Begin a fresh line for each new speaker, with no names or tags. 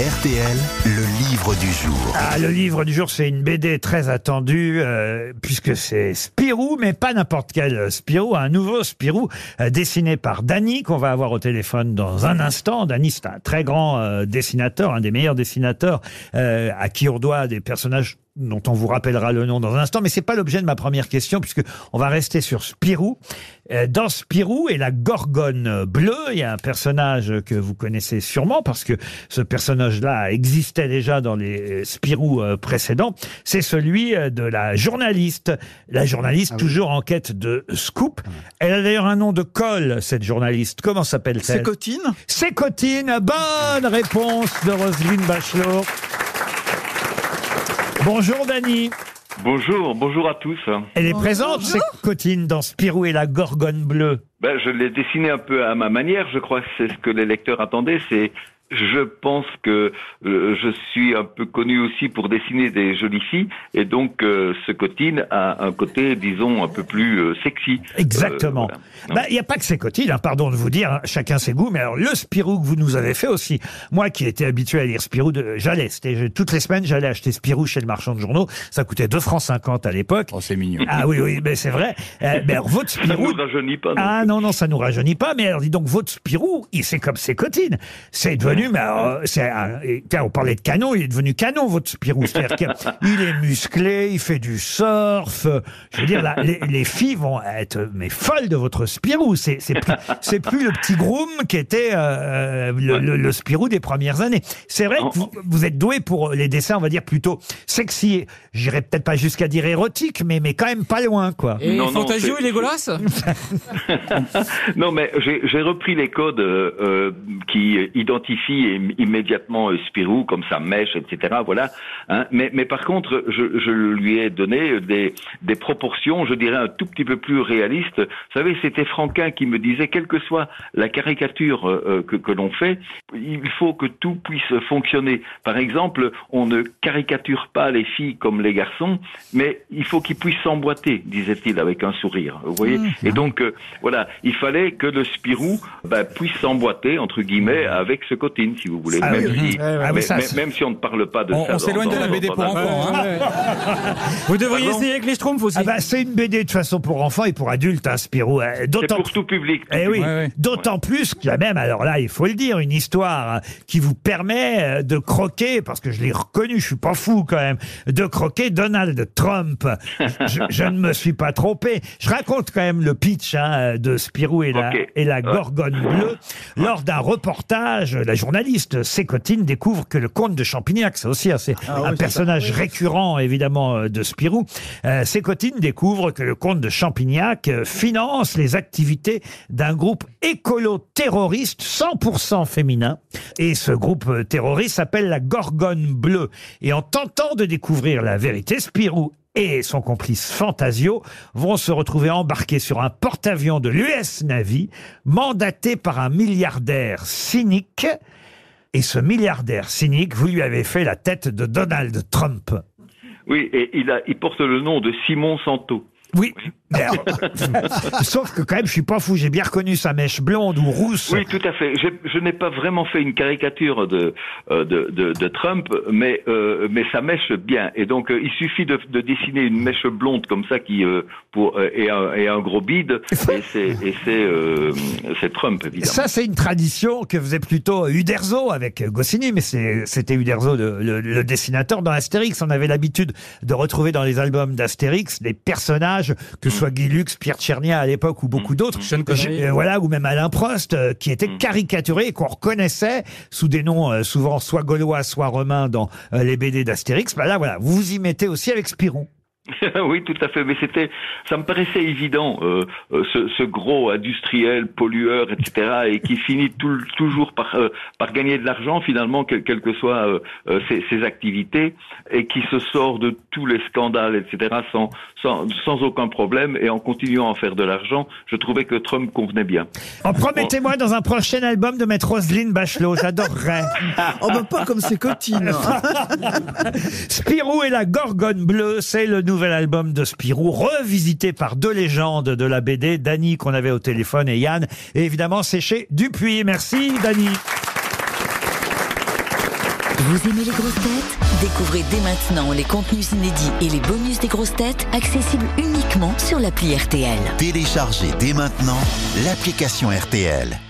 RTL, le livre du jour.
Ah, le livre du jour, c'est une BD très attendue, euh, puisque c'est Spirou, mais pas n'importe quel Spirou, un nouveau Spirou, euh, dessiné par Danny, qu'on va avoir au téléphone dans un instant. Danny, c'est un très grand euh, dessinateur, un des meilleurs dessinateurs, à qui on doit des personnages dont on vous rappellera le nom dans un instant, mais c'est pas l'objet de ma première question, puisque on va rester sur Spirou. Euh, Dans Spirou et la Gorgone bleue, il y a un personnage que vous connaissez sûrement, parce que ce personnage-là existait déjà dans les Spirou euh, précédents. C'est celui euh, de la journaliste. La journaliste, toujours en quête de scoop. Elle a d'ailleurs un nom de colle, cette journaliste. Comment s'appelle-t-elle?
C'est Cotine
C'est Cotine. Bonne réponse de Roselyne Bachelot. Bonjour Dany.
Bonjour, bonjour à tous.
Elle est présente, c'est Cotine, dans Spirou et la Gorgone bleue.
Ben, je l'ai dessiné un peu à ma manière, je crois que c'est ce que les lecteurs attendaient, c'est je pense que euh, je suis un peu connu aussi pour dessiner des jolies filles et donc euh, ce cotine a un côté disons un peu plus euh, sexy.
Exactement.
Euh, voilà.
Bah, Il n'y a pas que ces Cotine, hein, pardon de vous dire, hein, chacun ses goûts, mais alors le Spirou que vous nous avez fait aussi, moi qui étais habitué à lire Spirou, j'allais, c'était toutes les semaines, j'allais acheter Spirou chez le marchand de journaux, ça coûtait 2 francs 50 à l'époque.
Oh, c'est mignon.
Ah oui, oui, mais c'est vrai. Euh, mais alors, votre
Ça
Spirou...
ne rajeunit pas. non
Ah non, non, ça nous rajeunit pas, mais alors dis donc, votre Spirou, il c'est comme ses cotines. C'est devenu, mais alors, c'est un- et, tiens, on parlait de canon, il est devenu canon, votre Spirou. C'est-à-dire qu'il est musclé, il fait du surf. Je veux dire, là, les, les filles vont être, mais folles de votre Spirou. C'est, c'est plus, c'est plus le petit groom qui était, euh, le, le- le Spirou des premières années. C'est vrai que vous, vous êtes doué pour les dessins, on va dire, plutôt sexy. J'irais peut-être pas jusqu'à dire érotique, mais, mais quand même pas loin, quoi.
Et
Non, non,
Fantasio
c'est-
et Legolas
non, mais j'ai j'ai repris les codes euh, euh, qui identifient im- immédiatement euh, Spirou, comme sa mèche, etc. Voilà. Hein. Mais, mais par contre, je, je lui ai donné des, des proportions, je dirais un tout petit peu plus réalistes. Vous savez, c'était Franquin qui me disait, quelle que soit la caricature euh, que, que l'on fait, il faut que tout puisse fonctionner. Par exemple, on ne caricature pas les filles comme les garçons, mais il faut qu'ils puissent s'emboîter, disait-il avec un sourire. Vous voyez Et donc, euh, voilà, il fallait que le Spirou ben, puisse s'emboîter, entre guillemets, avec ce si vous voulez.
Ah
même,
oui.
si,
Ah, mais ça,
même si on ne parle pas de
On,
ça.
on s'éloigne de la BD pour enfants. hein. Vous devriez
Pardon
essayer avec les Schtroumpfs aussi.
Ah bah c'est une BD de toute façon pour enfants et pour adultes, hein, Spirou. Euh, D'autant
pour tout public. tout
Eh oui,
Ouais, ouais.
d'autant plus qu'il y a même, alors là, il faut le dire, une histoire euh, qui vous permet euh, de croquer, parce que je l'ai reconnu, je suis pas fou quand même, de croquer Donald Trump. je, je ne me suis pas trompé. Je raconte quand même le pitch hein, de Spirou et la, et la
Ouais.
Gorgone bleue. Lors d'un reportage, la journaliste Sécotine découvre que le comte de Champignac, c'est aussi hein, c'est un personnage récurrent évidemment euh, de Spirou, euh, Sécotine découvre que le comte de Champignac euh, finance les activités d'un groupe écolo-terroriste 100% féminin. Et ce groupe euh, terroriste s'appelle la Gorgone Bleue. Et en tentant de découvrir la vérité, Spirou et son complice Fantasio vont se retrouver embarqués sur un porte-avions de l'US Navy, mandaté par un milliardaire cynique. Et ce milliardaire cynique, vous lui avez fait la tête de Donald Trump.
Oui, et il, a, il porte le nom de Simon Santo.
Oui. Alors, Sauf que quand même, je suis pas fou. J'ai bien reconnu sa mèche blonde ou rousse.
Oui, tout à fait. Je, je n'ai pas vraiment fait une caricature de euh, de, de, de Trump, mais euh, mais ça mèche bien. Et donc euh, il suffit de, de dessiner une mèche blonde comme ça qui pour et, un, et un gros bide et c'est et c'est c'est Trump évidemment.
Ça, c'est une tradition que faisait plutôt Uderzo avec Goscinny, mais c'était Uderzo, le, le- le dessinateur dans Astérix. On avait l'habitude de retrouver dans les albums d'Astérix des personnages, que ce soit Guy Lux, Pierre Tchernia à l'époque ou beaucoup d'autres,
Sean Connery.
euh, voilà, ou même Alain Prost, euh, qui étaient caricaturés et qu'on reconnaissait sous des noms euh, souvent soit gaulois, soit romains dans euh, les BD d'Astérix. Bah là, voilà, vous vous y mettez aussi avec Spirou.
oui, tout à fait. Mais c'était, ça me paraissait évident, euh, euh, ce, ce gros industriel, pollueur, etc., et qui finit tout- toujours par, euh, par gagner de l'argent finalement, quelles que soient euh, ses, ses activités, et qui se sort de tous les scandales, etc., sans, sans, sans aucun problème, et en continuant à faire de l'argent. Je trouvais que Trump convenait bien.
En promettez-moi dans un prochain album de mettre Roselyne Bachelot, j'adorerais.
Oh bah pas comme ses cotines.
Spirou et la Gorgone bleue, c'est le nouvel album de Spirou, revisité par deux légendes de la BD, Dany qu'on avait au téléphone et Yann, et évidemment c'est chez Dupuis. Merci Dany.
Vous aimez les grosses têtes? Découvrez dès maintenant les contenus inédits et les bonus des grosses têtes accessibles uniquement sur l'appli RTL.
Téléchargez dès maintenant l'application RTL.